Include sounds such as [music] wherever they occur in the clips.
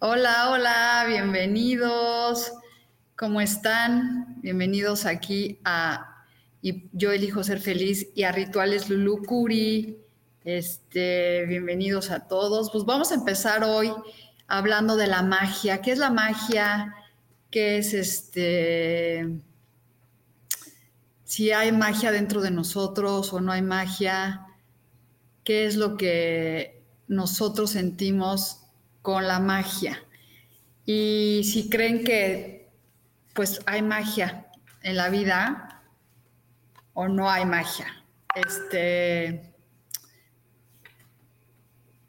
Hola, hola, bienvenidos. ¿Cómo están? Bienvenidos aquí a y Yo elijo ser feliz y a Rituales Lulu Curi. Este, bienvenidos a todos. Pues vamos a empezar hoy hablando de la magia. ¿Qué es la magia? ¿Qué es este? Si hay magia dentro de nosotros o no hay magia. ¿Qué es lo que nosotros sentimos con la magia. Y si creen que pues hay magia en la vida o no hay magia. Este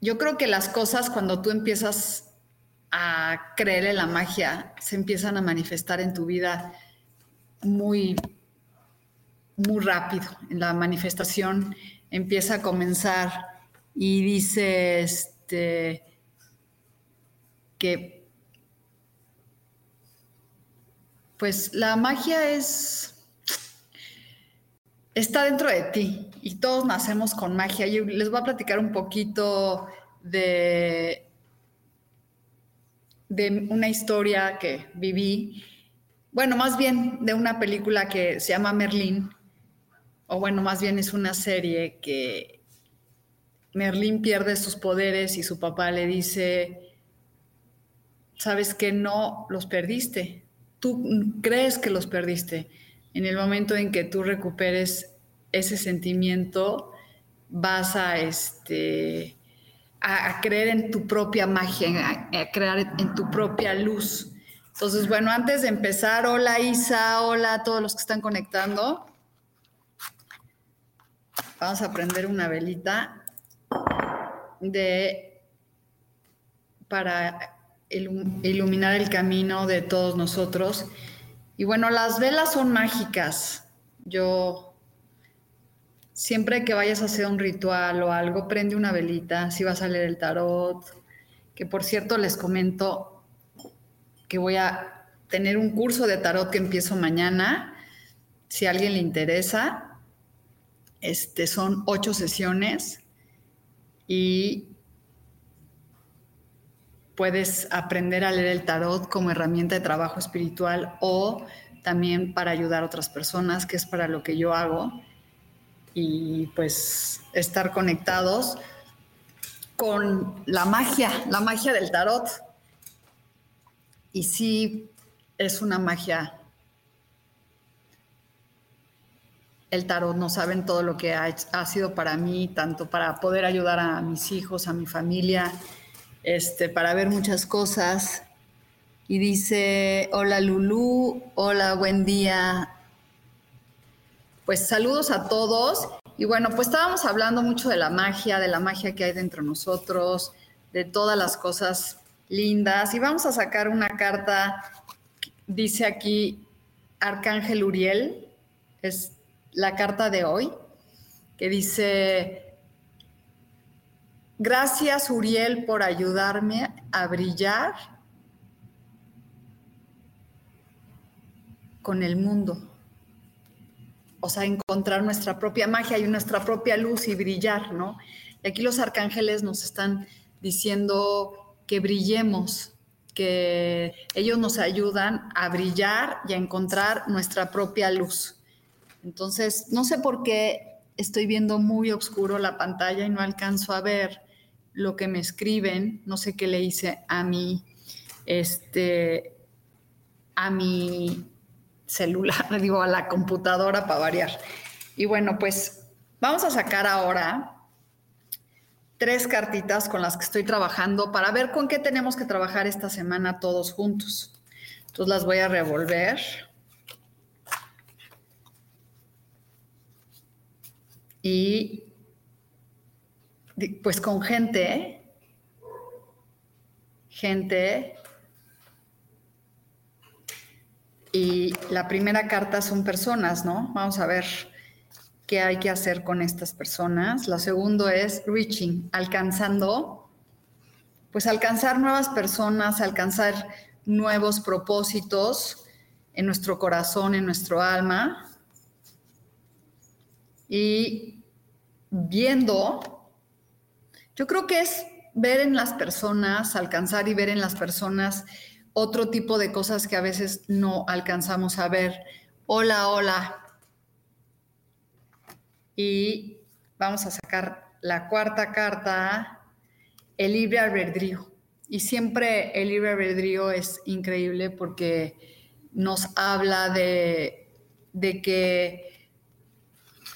yo creo que las cosas cuando tú empiezas a creer en la magia se empiezan a manifestar en tu vida muy muy rápido. En la manifestación empieza a comenzar y dice este que pues la magia es está dentro de ti y todos nacemos con magia. Yo les voy a platicar un poquito de de una historia que viví, bueno, más bien de una película que se llama Merlín, o bueno, más bien es una serie que Merlín pierde sus poderes y su papá le dice, sabes que no los perdiste. Tú crees que los perdiste. En el momento en que tú recuperes ese sentimiento, vas a, este, a, creer en tu propia magia, a, crear en tu propia luz. Entonces, bueno, antes de empezar, hola Isa, hola a todos los que están conectando. Vamos a prender una velita de para iluminar el camino de todos nosotros. Y bueno, las velas son mágicas. Yo, siempre que vayas a hacer un ritual o algo, prende una velita, si vas a leer el tarot, que por cierto les comento que voy a tener un curso de tarot que empiezo mañana, si a alguien le interesa. Este, son ocho sesiones y puedes aprender a leer el tarot como herramienta de trabajo espiritual o también para ayudar a otras personas, que es para lo que yo hago. Y pues estar conectados con la magia, la magia del tarot. Y sí, es una magia. El tarot, no saben todo lo que ha, ha sido para mí, tanto para poder ayudar a mis hijos, a mi familia, este, para ver muchas cosas. Y dice, hola Lulú, hola, buen día. Pues saludos a todos. Y bueno, pues estábamos hablando mucho de la magia, de la magia que hay dentro de nosotros, de todas las cosas lindas. Y vamos a sacar una carta, dice aquí Arcángel Uriel, es la carta de hoy, que dice, Gracias, Uriel, por ayudarme a brillar con el mundo. O sea, encontrar nuestra propia magia y nuestra propia luz y brillar, ¿no? Y aquí los arcángeles nos están diciendo que brillemos, que ellos nos ayudan a brillar y a encontrar nuestra propia luz. Entonces, no sé por qué estoy viendo muy oscuro la pantalla y no alcanzo a ver lo que me escriben, no sé qué le hice a mi, este, a mi celular, [laughs] digo, a la computadora para variar. Y bueno, pues vamos a sacar ahora tres cartitas con las que estoy trabajando para ver con qué tenemos que trabajar esta semana todos juntos. Entonces las voy a revolver. Y pues con gente, gente, y la primera carta son personas, ¿no? Vamos a ver qué hay que hacer con estas personas. La segunda es reaching, alcanzando, pues alcanzar nuevas personas, alcanzar nuevos propósitos en nuestro corazón, en nuestro alma. Y viendo, yo creo que es ver en las personas, alcanzar y ver en las personas otro tipo de cosas que a veces no alcanzamos a ver. Hola, hola. Y vamos a sacar la cuarta carta, el libre albedrío. Y siempre el libre albedrío es increíble porque nos habla de, de que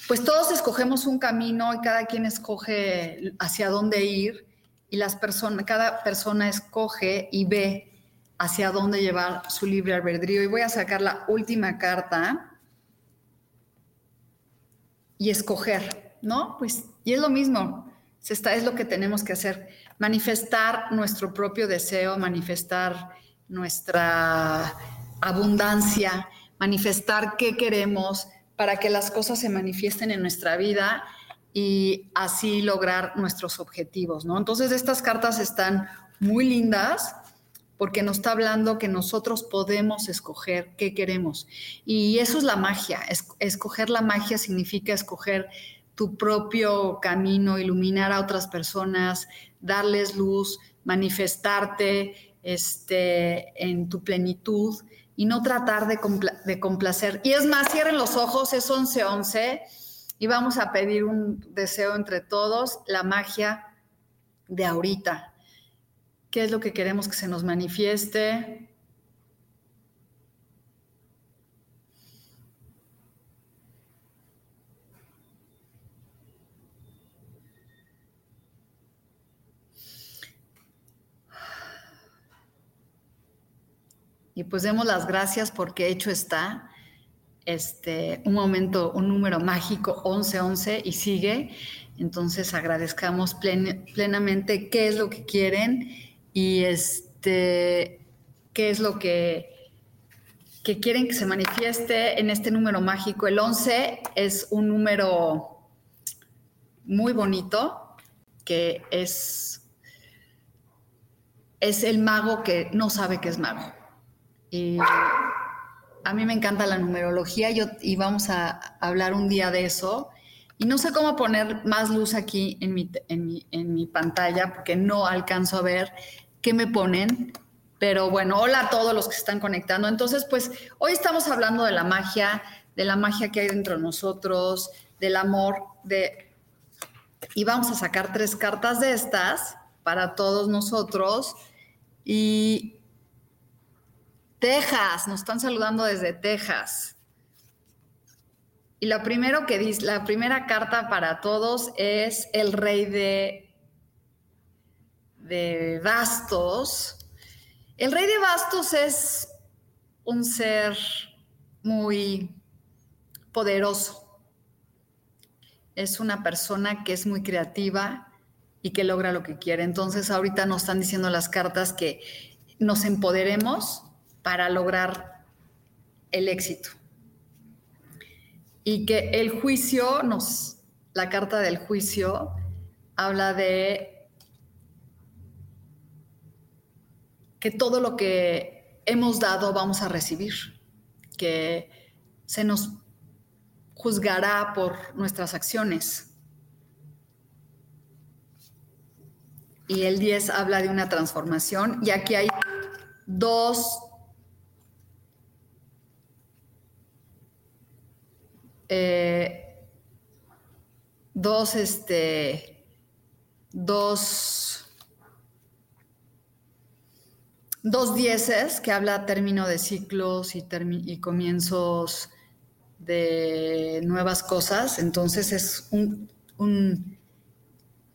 pues todos escogemos un camino y cada quien escoge hacia dónde ir y las cada persona escoge y ve hacia dónde llevar su libre albedrío. Y voy a sacar la última carta y escoger, ¿no? Pues, y es lo mismo, está, es lo que tenemos que hacer, manifestar nuestro propio deseo, manifestar nuestra abundancia, manifestar qué queremos para que las cosas se manifiesten en nuestra vida y así lograr nuestros objetivos, ¿no? Entonces estas cartas están muy lindas porque nos está hablando que nosotros podemos escoger qué queremos. Y eso es la magia. escoger la magia significa escoger tu propio camino, iluminar a otras personas, darles luz, manifestarte este, en tu plenitud y no tratar de, complacer. Y es más, cierren los ojos, es 11:11 y vamos a pedir un deseo entre todos, la magia de ahorita, qué es lo que queremos que se nos manifieste. Y pues demos las gracias porque hecho está. Este, un momento, un número mágico, 1111, y sigue. Entonces agradezcamos plenamente qué es lo que quieren y este, qué es lo que, que quieren que se manifieste en este número mágico. El 11 es un número muy bonito, que es, es el mago que no sabe que es mago. Y a mí me encanta la numerología yo, y vamos a hablar un día de eso. Y no sé cómo poner más luz aquí en mi, en mi, en mi pantalla porque no alcanzo a ver qué me ponen. Pero bueno, hola a todos los que están conectando. Entonces, pues hoy estamos hablando de la magia, de la magia que hay dentro de nosotros, del amor, de... Y vamos a sacar tres cartas de estas para todos nosotros. Y Texas, nos están saludando desde Texas. Y la primero que dice, la primera carta para todos es el rey de de bastos. El rey de bastos es un ser muy poderoso. Es una persona que es muy creativa y que logra lo que quiere. Entonces ahorita nos están diciendo las cartas que nos empoderemos para lograr el éxito. Y que el juicio nos, la carta del juicio habla de que todo lo que hemos dado vamos a recibir, que se nos juzgará por nuestras acciones. Y el 10 habla de una transformación y aquí hay dos eh, dos este dos, dos dieces que habla término de ciclos y, y comienzos de nuevas cosas. Entonces es un, un,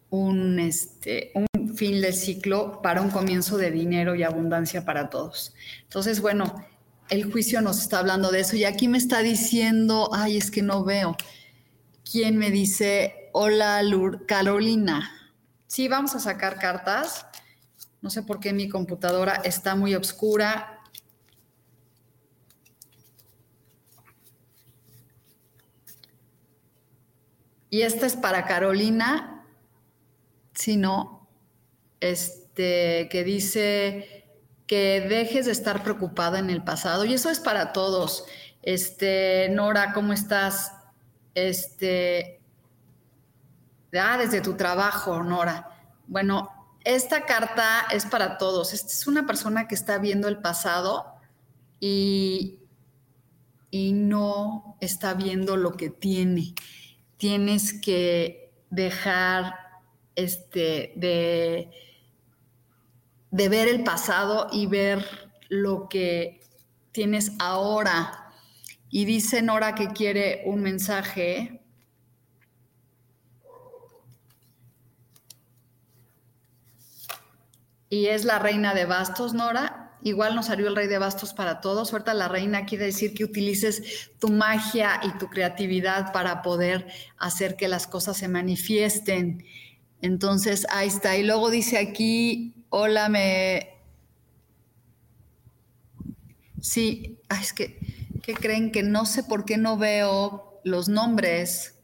un, este, un fin de ciclo para un comienzo de dinero y abundancia para todos. Entonces, bueno, el juicio nos está hablando de eso y aquí me está diciendo, ay, es que no veo. ¿Quién me dice, hola Carolina? Sí, vamos a sacar cartas. No sé por qué mi computadora está muy oscura. Y esta es para Carolina, sino este que dice que dejes de estar preocupada en el pasado. Y eso es para todos. Este, Nora, ¿cómo estás? Este, ah, desde tu trabajo, Nora. Bueno, esta carta es para todos. Esta es una persona que está viendo el pasado y, y no está viendo lo que tiene. Tienes que dejar este, de, de ver el pasado y ver lo que tienes ahora. Y dice Nora que quiere un mensaje y es la reina de bastos, Nora. Igual nos salió el rey de bastos para todos. Ahorita la reina quiere decir que utilices tu magia y tu creatividad para poder hacer que las cosas se manifiesten. Entonces, ahí está. Y luego dice aquí, hola, me... Sí, es que, ¿qué creen? Que no sé por qué no veo los nombres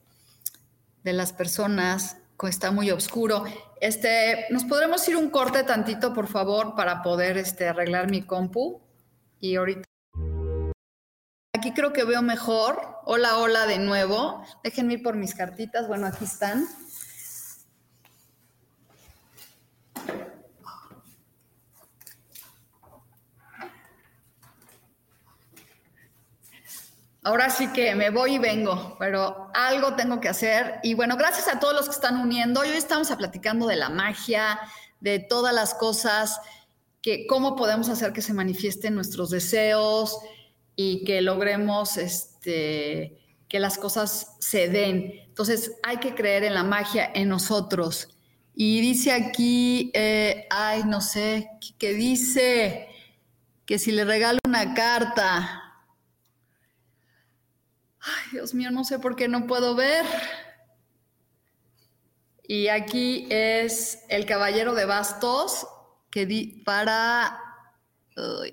de las personas, está muy oscuro. Este, ¿Nos podremos ir un corte tantito, por favor, para poder este, arreglar mi compu? Y ahorita... Aquí creo que veo mejor. Hola, hola de nuevo. Déjenme ir por mis cartitas. Bueno, aquí están. Ahora sí que me voy y vengo, pero algo tengo que hacer. Y bueno, gracias a todos los que están uniendo. Hoy estamos platicando de la magia, de todas las cosas, que cómo podemos hacer que se manifiesten nuestros deseos y que logremos este, que las cosas se den. Entonces hay que creer en la magia en nosotros. Y dice aquí, eh, ay, no sé, que dice que si le regalo una carta Ay, Dios mío, no sé por qué no puedo ver. Y aquí es el caballero de bastos que di para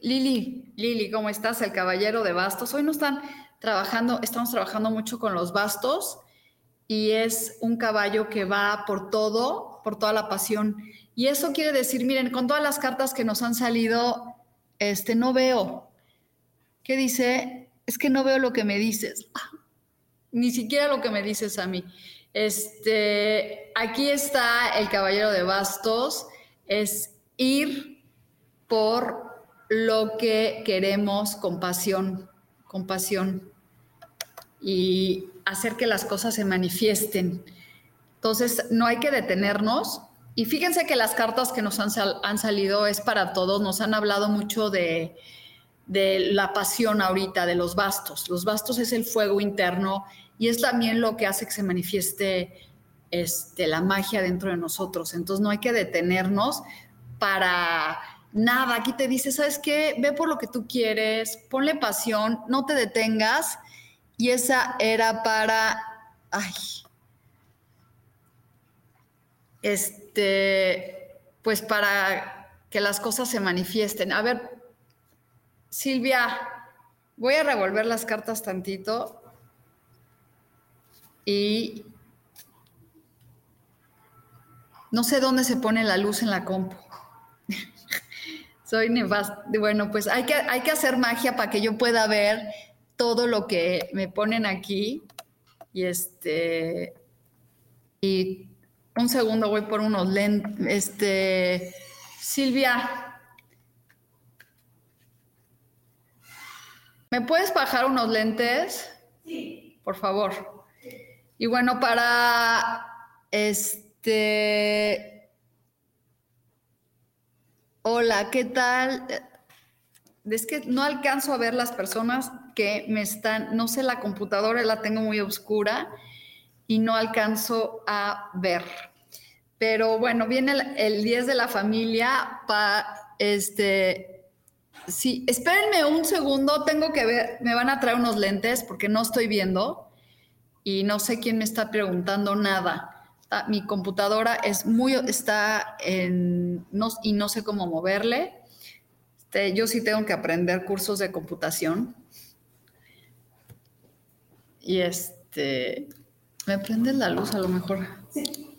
Lili. Lili, ¿cómo estás? El caballero de bastos. Hoy no están trabajando, estamos trabajando mucho con los bastos y es un caballo que va por todo, por toda la pasión. Y eso quiere decir, miren, con todas las cartas que nos han salido, este, no veo. ¿Qué dice? Es que no veo lo que me dices. Ni siquiera lo que me dices a mí. Este, aquí está el caballero de bastos, es ir por lo que queremos con pasión, con pasión y hacer que las cosas se manifiesten. Entonces, no hay que detenernos. Y fíjense que las cartas que nos han, han salido es para todos, nos han hablado mucho de, de la pasión ahorita, de los bastos. Los bastos es el fuego interno y es también lo que hace que se manifieste este, la magia dentro de nosotros. Entonces no hay que detenernos para nada. Aquí te dice, ¿sabes qué? Ve por lo que tú quieres, ponle pasión, no te detengas. Y esa era para, ay, este, pues para que las cosas se manifiesten. A ver, Silvia, voy a revolver las cartas tantito y no sé dónde se pone la luz en la compu. [laughs] Soy nefasta. Bueno, pues hay que, hay que hacer magia para que yo pueda ver todo lo que me ponen aquí. Y este. Y un segundo voy por unos lentes. Este. Silvia, ¿Me puedes bajar unos lentes? Sí. Por favor. Y bueno, para este Hola, ¿qué tal? Es que no alcanzo a ver las personas que me están, no sé, la computadora la tengo muy oscura y no alcanzo a ver. Pero bueno, viene el, 10 de la familia para este. Sí, espérenme un segundo, tengo que ver, me van a traer unos lentes porque no estoy viendo y no sé quién me está preguntando nada. Ah, mi computadora es muy, está en, no, y no sé cómo moverle. Este, yo sí tengo que aprender cursos de computación. Y este, ¿me prende la luz a lo mejor? Sí.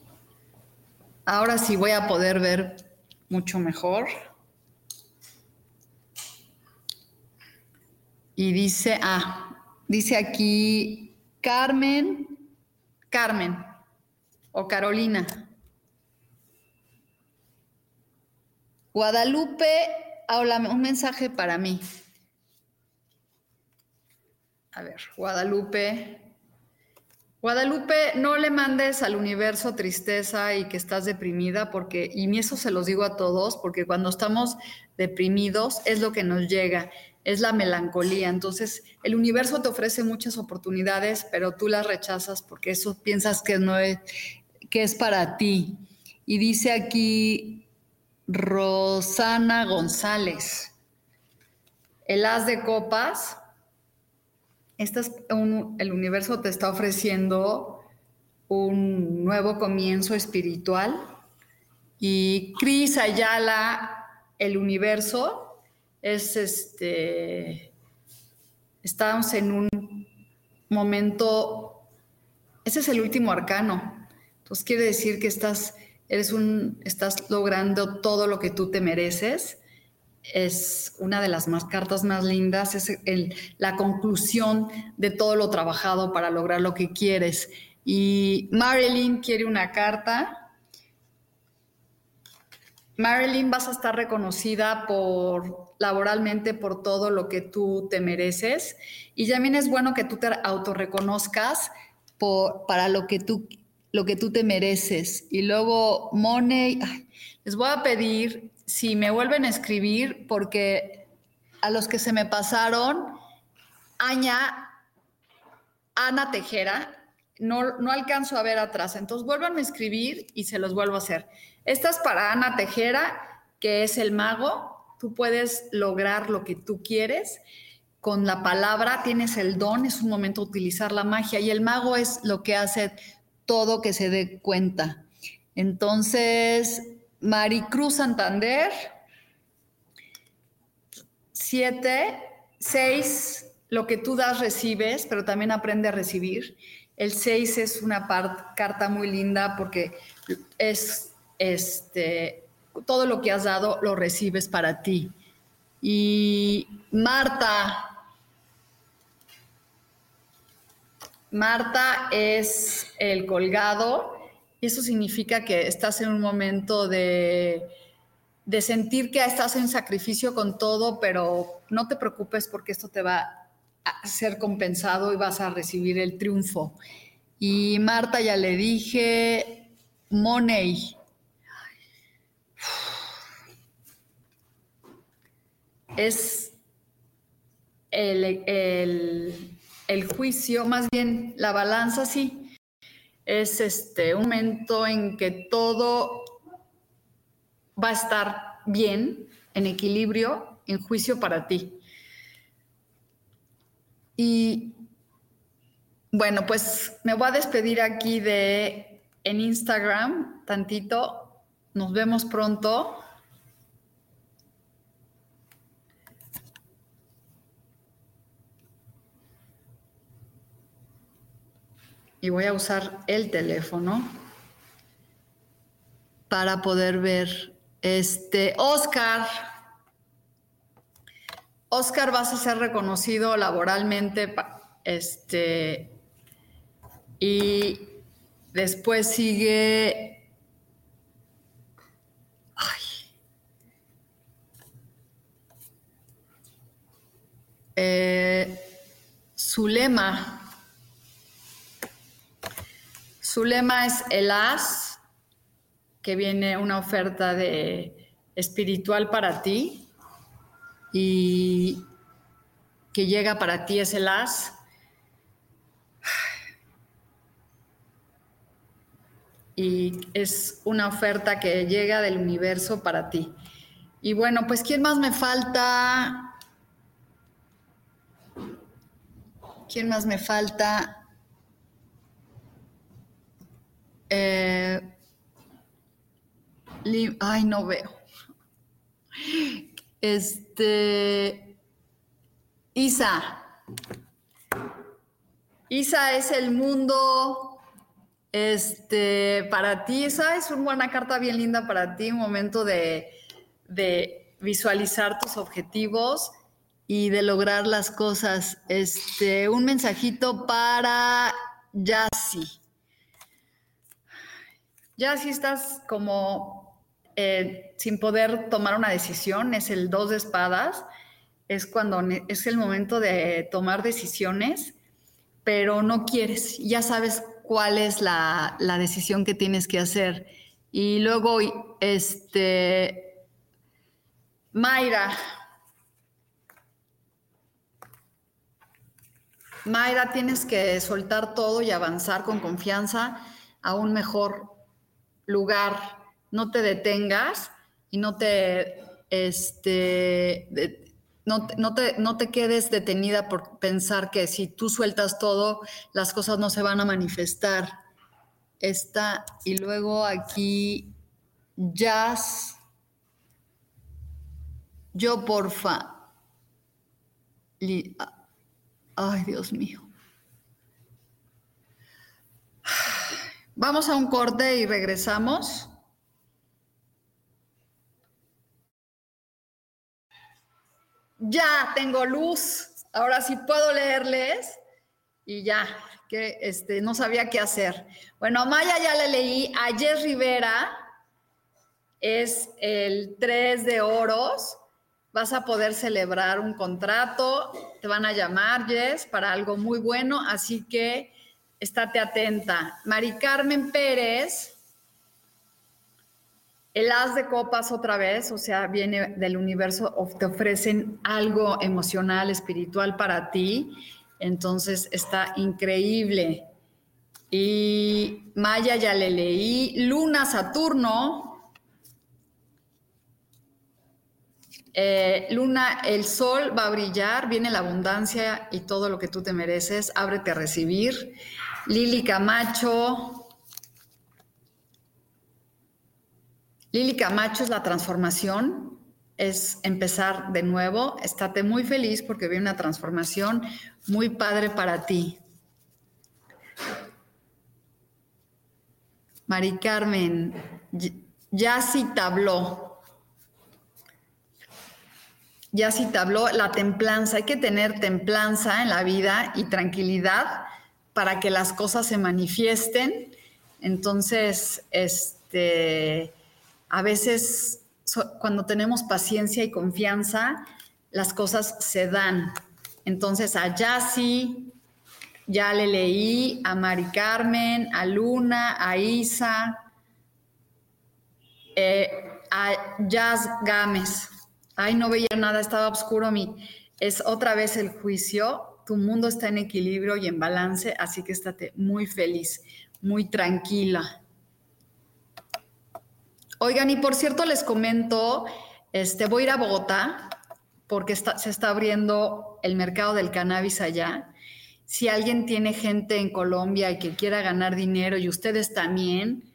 Ahora sí voy a poder ver mucho mejor. Y dice, ah, dice aquí Carmen, Carmen o Carolina. Guadalupe, habla un mensaje para mí. A ver, Guadalupe, Guadalupe, no le mandes al universo tristeza y que estás deprimida, porque, y eso se los digo a todos, porque cuando estamos deprimidos es lo que nos llega, es la melancolía. Entonces, el universo te ofrece muchas oportunidades, pero tú las rechazas porque eso piensas que no es, que es para ti. Y dice aquí Rosana González, el as de copas el universo te está ofreciendo un nuevo comienzo espiritual y Cris Ayala, el universo, es este, estamos en un momento, ese es el último arcano, entonces quiere decir que estás, eres un, estás logrando todo lo que tú te mereces es una de las más cartas más lindas, es la conclusión de todo lo trabajado para lograr lo que quieres. Y Marilyn quiere una carta. Marilyn, vas a estar reconocida por laboralmente por todo lo que tú te mereces. Y también es bueno que tú te autorreconozcas por, para lo que tú lo que tú te mereces. Y luego, Money, les voy a pedir si me vuelven a escribir, porque a los que se me pasaron, Aña, Ana Tejera, no, no alcanzo a ver atrás. Entonces vuelvan a escribir y se los vuelvo a hacer. Esta es para Ana Tejera, que es el mago. Tú puedes lograr lo que tú quieres. Con la palabra tienes el don, es un momento de utilizar la magia y el mago es lo que hace todo que se dé cuenta. Entonces, Maricruz Santander, siete, seis, lo que tú das recibes, pero también aprende a recibir. El seis es una carta muy linda porque es este, todo lo que has dado lo recibes para ti. Y Marta, Marta es el colgado y eso significa que estás en un momento de, sentir que estás en sacrificio con todo, pero no te preocupes porque esto te va a ser compensado y vas a recibir el triunfo. Y Marta ya le dije, Money. Es el, el juicio, más bien la balanza, sí, es este, un momento en que todo va a estar bien, en equilibrio, en juicio para ti. Y bueno, pues me voy a despedir aquí de en Instagram tantito. Nos vemos pronto. Y voy a usar el teléfono para poder ver este Oscar. Oscar, vas a ser reconocido laboralmente este y después sigue ay, eh, Zulema su lema es el as, que viene una oferta de espiritual para ti y que llega para ti es el as. Y es una oferta que llega del universo para ti. Y bueno, pues ¿quién más me falta? ¿Quién más me falta? Eh, ay, no veo. Este. Isa. Isa es el mundo. Este, para ti, Isa es una carta bien linda para ti, un momento de, de visualizar tus objetivos y de lograr las cosas. Este, un mensajito para Yassi. Yassi, estás como eh, sin poder tomar una decisión, es el dos de espadas, es cuando es el momento de tomar decisiones, pero no quieres, ya sabes cuál es la, la decisión que tienes que hacer. Y luego, este, Mayra, Mayra, tienes que soltar todo y avanzar con confianza a un mejor lugar. No te detengas y no te, este, no, te, no te quedes detenida por pensar que si tú sueltas todo, las cosas no se van a manifestar. Esta, y luego aquí, jazz. Yo, porfa. Ay, Dios mío. Vamos a un corte y regresamos. Ya tengo luz. Ahora sí puedo leerles y ya, que este, no sabía qué hacer. Bueno, Maya ya le leí. A Jess Rivera es el 3 de oros vas a poder celebrar un contrato, te van a llamar, Jess, para algo muy bueno, así que estate atenta. Mari Carmen Pérez, el as de copas otra vez, o sea, viene del universo, te ofrecen algo emocional, espiritual para ti, entonces está increíble. Y Maya ya le leí, Luna Saturno, Eh, Luna, el sol va a brillar, viene la abundancia y todo lo que tú te mereces, ábrete a recibir. Lili Camacho. Lili Camacho es la transformación, es empezar de nuevo. Estate muy feliz porque viene una transformación muy padre para ti. Mari Carmen, ya sí tabló ya sí te habló, la templanza. Hay que tener templanza en la vida y tranquilidad para que las cosas se manifiesten. Entonces, este, a veces cuando tenemos paciencia y confianza, las cosas se dan. Entonces, a Yassi, ya le leí, a Mari Carmen, a Luna, a Isa, eh, a Jazz Gámez ay, no veía nada, estaba oscuro mí. Es otra vez el juicio, tu mundo está en equilibrio y en balance, así que estate muy feliz, muy tranquila. Oigan, y por cierto les comento, este, voy a ir a Bogotá porque se está abriendo el mercado del cannabis allá. Si alguien tiene gente en Colombia y que quiera ganar dinero y ustedes también,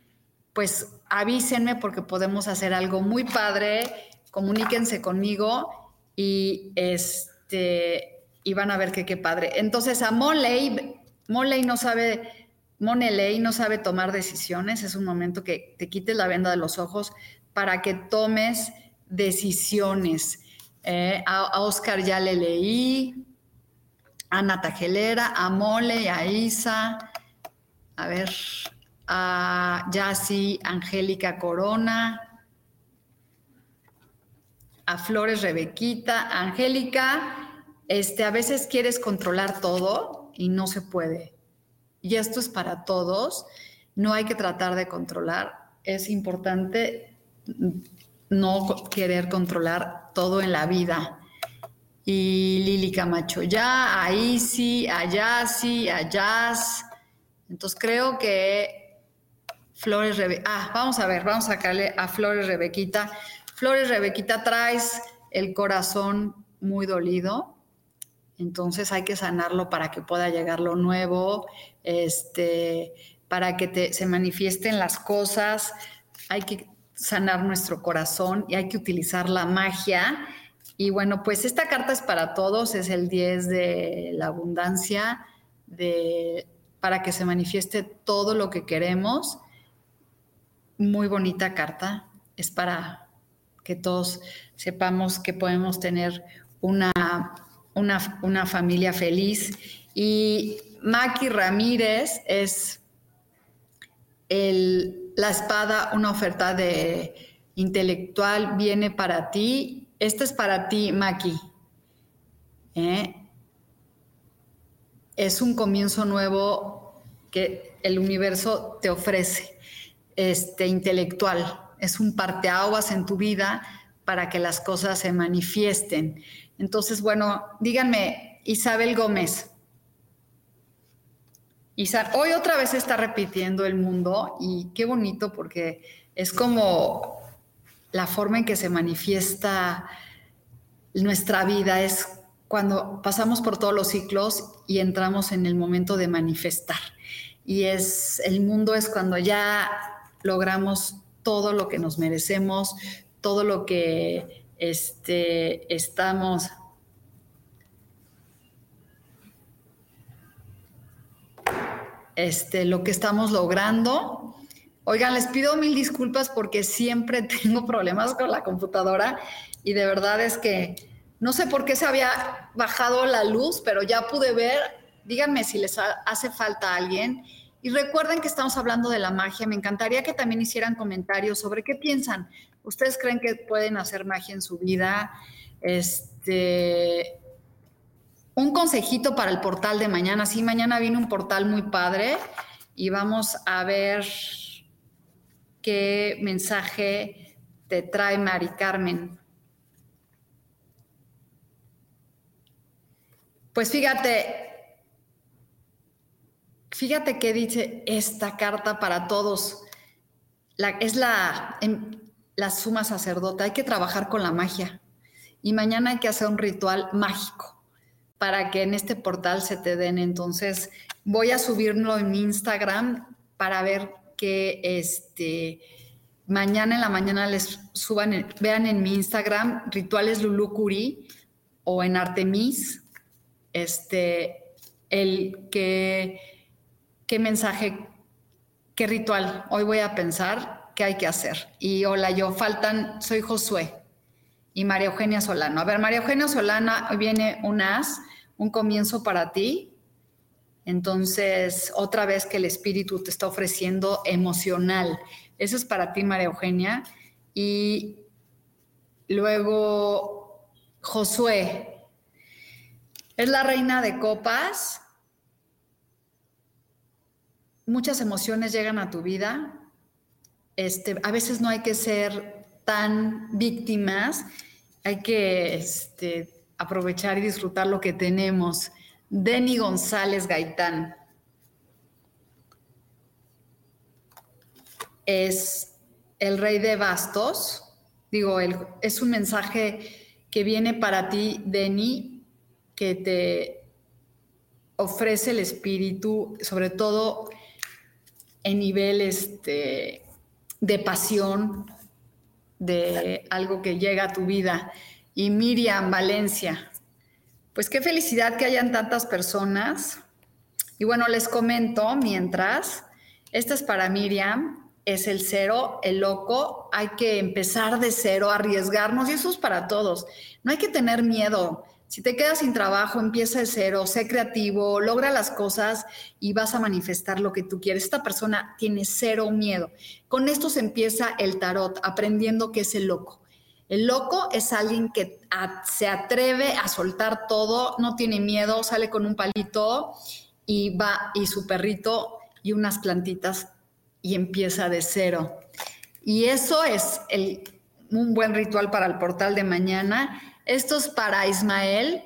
pues avísenme porque podemos hacer algo muy padre comuníquense conmigo y este y van a ver que qué padre. Entonces a Moley, Moley no sabe, Moneley no sabe tomar decisiones, es un momento que te quites la venda de los ojos para que tomes decisiones. Eh, a, Oscar ya le leí, a Nata Gelera, a Mole, a Isa, a ver, a Yassi, Angélica Corona, a Flores Rebequita, Angélica, este, a veces quieres controlar todo y no se puede. Y esto es para todos, no hay que tratar de controlar, es importante no querer controlar todo en la vida. Y Lili Camacho, ya, ahí sí, allá sí, allá. Entonces creo que Flores Rebequita, ah, vamos a ver, vamos a sacarle a Flores Rebequita. Flores Rebequita, traes el corazón muy dolido, entonces hay que sanarlo para que pueda llegar lo nuevo, este, para que te, se manifiesten las cosas, hay que sanar nuestro corazón y hay que utilizar la magia. Y bueno, pues esta carta es para todos, es el 10 de la abundancia, de, para que se manifieste todo lo que queremos. Muy bonita carta, es para que todos sepamos que podemos tener una una, familia feliz. Y Maki Ramírez es la espada, una oferta de intelectual, viene para ti. Esta es para ti, Maki. ¿Eh? Es un comienzo nuevo que el universo te ofrece, este intelectual. Es un parteaguas en tu vida para que las cosas se manifiesten. Entonces, bueno, díganme, Isabel Gómez. hoy otra vez está repitiendo el mundo y qué bonito porque es como la forma en que se manifiesta nuestra vida, es cuando pasamos por todos los ciclos y entramos en el momento de manifestar. Y es el mundo es cuando ya logramos todo lo que nos merecemos, todo lo que este, estamos este, lo que estamos logrando. Oigan, les pido mil disculpas porque siempre [laughs] tengo problemas con la computadora y de verdad es que no sé por qué se había bajado la luz, pero ya pude ver. Díganme si les hace falta alguien. Y recuerden que estamos hablando de la magia. Me encantaría que también hicieran comentarios sobre qué piensan. ¿Ustedes creen que pueden hacer magia en su vida? Este, un consejito para el portal de mañana. Sí, mañana viene un portal muy padre y vamos a ver qué mensaje te trae Mari Carmen. Pues fíjate, fíjate qué dice esta carta para todos. es la, la suma sacerdota, hay que trabajar con la magia. Y mañana hay que hacer un ritual mágico para que en este portal se te den. Entonces, voy a subirlo en Instagram para ver que este mañana en la mañana les suban, vean en mi Instagram rituales Lulucuri o en Artemis, este, el que, qué mensaje, qué ritual hoy voy a pensar qué hay que hacer. Y hola, yo faltan, soy Josué y María Eugenia Solano. A ver, María Eugenia Solana, hoy viene un as, un comienzo para ti. Entonces, otra vez que el espíritu te está ofreciendo emocional. Eso es para ti, María Eugenia. Y luego, Josué, es la reina de copas. Muchas emociones llegan a tu vida, este, a veces no hay que ser tan víctimas, hay que este, aprovechar y disfrutar lo que tenemos. Denny González Gaitán es el rey de bastos. Digo, es un mensaje que viene para ti, Denny, que te ofrece el espíritu, sobre todo en nivel este, de pasión, de algo que llega a tu vida. Y Miriam Valencia, pues qué felicidad que hayan tantas personas. Y bueno, les comento mientras, esta es para Miriam, es el cero, el loco, hay que empezar de cero, arriesgarnos y eso es para todos. No hay que tener miedo. Si te quedas sin trabajo, empieza de cero, sé creativo, logra las cosas y vas a manifestar lo que tú quieres. Esta persona tiene cero miedo. Con esto se empieza el tarot, aprendiendo que es el loco. El loco es alguien que se atreve a soltar todo, no tiene miedo, sale con un palito y va y su perrito y unas plantitas y empieza de cero. Y eso es un buen ritual para el portal de mañana. Esto es para Ismael.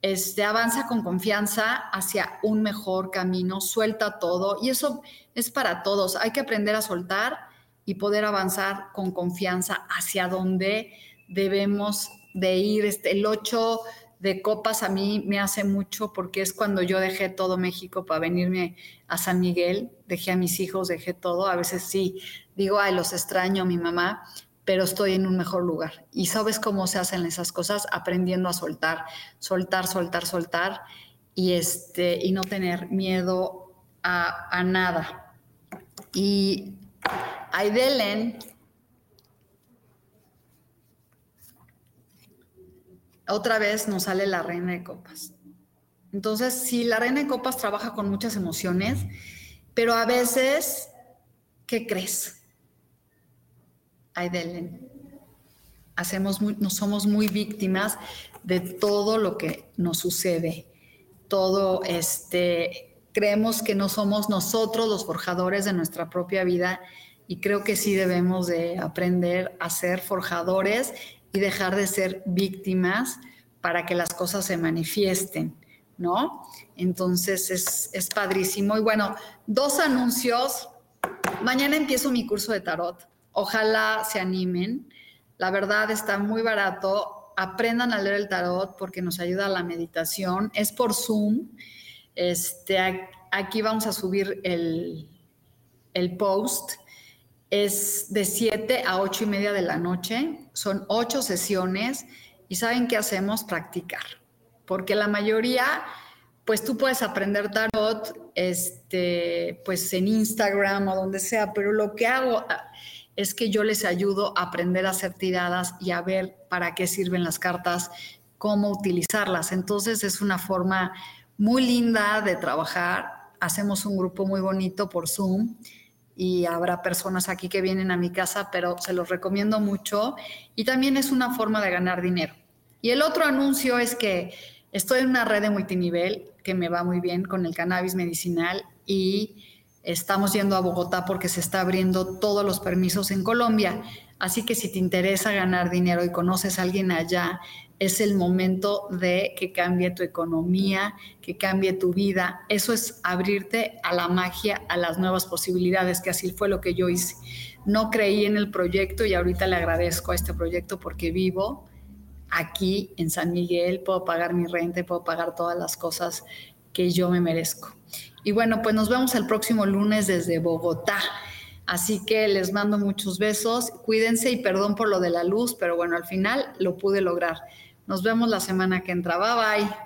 Este, avanza con confianza hacia un mejor camino, suelta todo y eso es para todos. Hay que aprender a soltar y poder avanzar con confianza hacia donde debemos de ir. Este, el 8 de copas a mí me hace mucho porque es cuando yo dejé todo México para venirme a San Miguel, dejé a mis hijos, dejé todo. A veces sí, digo, ay, los extraño mi mamá, pero estoy en un mejor lugar. Y sabes cómo se hacen esas cosas, aprendiendo a soltar, soltar, soltar, soltar y, este, y no tener miedo a, a nada. Y Aidelen otra vez nos sale la reina de copas. Entonces, sí, la reina de copas trabaja con muchas emociones, pero a veces, ¿qué crees? Aidelen, hacemos no somos muy víctimas de todo lo que nos sucede. Todo este, creemos que no somos nosotros los forjadores de nuestra propia vida y creo que sí debemos de aprender a ser forjadores y dejar de ser víctimas para que las cosas se manifiesten, ¿no? Entonces es, es padrísimo. Y bueno, dos anuncios. Mañana empiezo mi curso de tarot. Ojalá se animen. La verdad está muy barato. Aprendan a leer el tarot porque nos ayuda a la meditación. Es por Zoom. Este, aquí vamos a subir el, el post es de 7 a 8 y media de la noche, son ocho sesiones y ¿saben qué hacemos? Practicar, porque la mayoría, pues tú puedes aprender tarot este, pues en Instagram o donde sea, pero lo que hago es que yo les ayudo a aprender a hacer tiradas y a ver para qué sirven las cartas, cómo utilizarlas. Entonces es una forma muy linda de trabajar. Hacemos un grupo muy bonito por Zoom y habrá personas aquí que vienen a mi casa, pero se los recomiendo mucho y también es una forma de ganar dinero. Y el otro anuncio es que estoy en una red de multinivel que me va muy bien con el cannabis medicinal y estamos yendo a Bogotá porque se está abriendo todos los permisos en Colombia. Así que si te interesa ganar dinero y conoces a alguien allá es el momento de que cambie tu economía, que cambie tu vida. Eso es abrirte a la magia, a las nuevas posibilidades, que así fue lo que yo hice. No creí en el proyecto y ahorita le agradezco a este proyecto porque vivo aquí en San Miguel, puedo pagar mi renta, puedo pagar todas las cosas que yo me merezco. Y bueno, pues nos vemos el próximo lunes desde Bogotá. Así que les mando muchos besos, cuídense y perdón por lo de la luz, pero bueno, al final lo pude lograr. Nos vemos la semana que entra. Bye bye.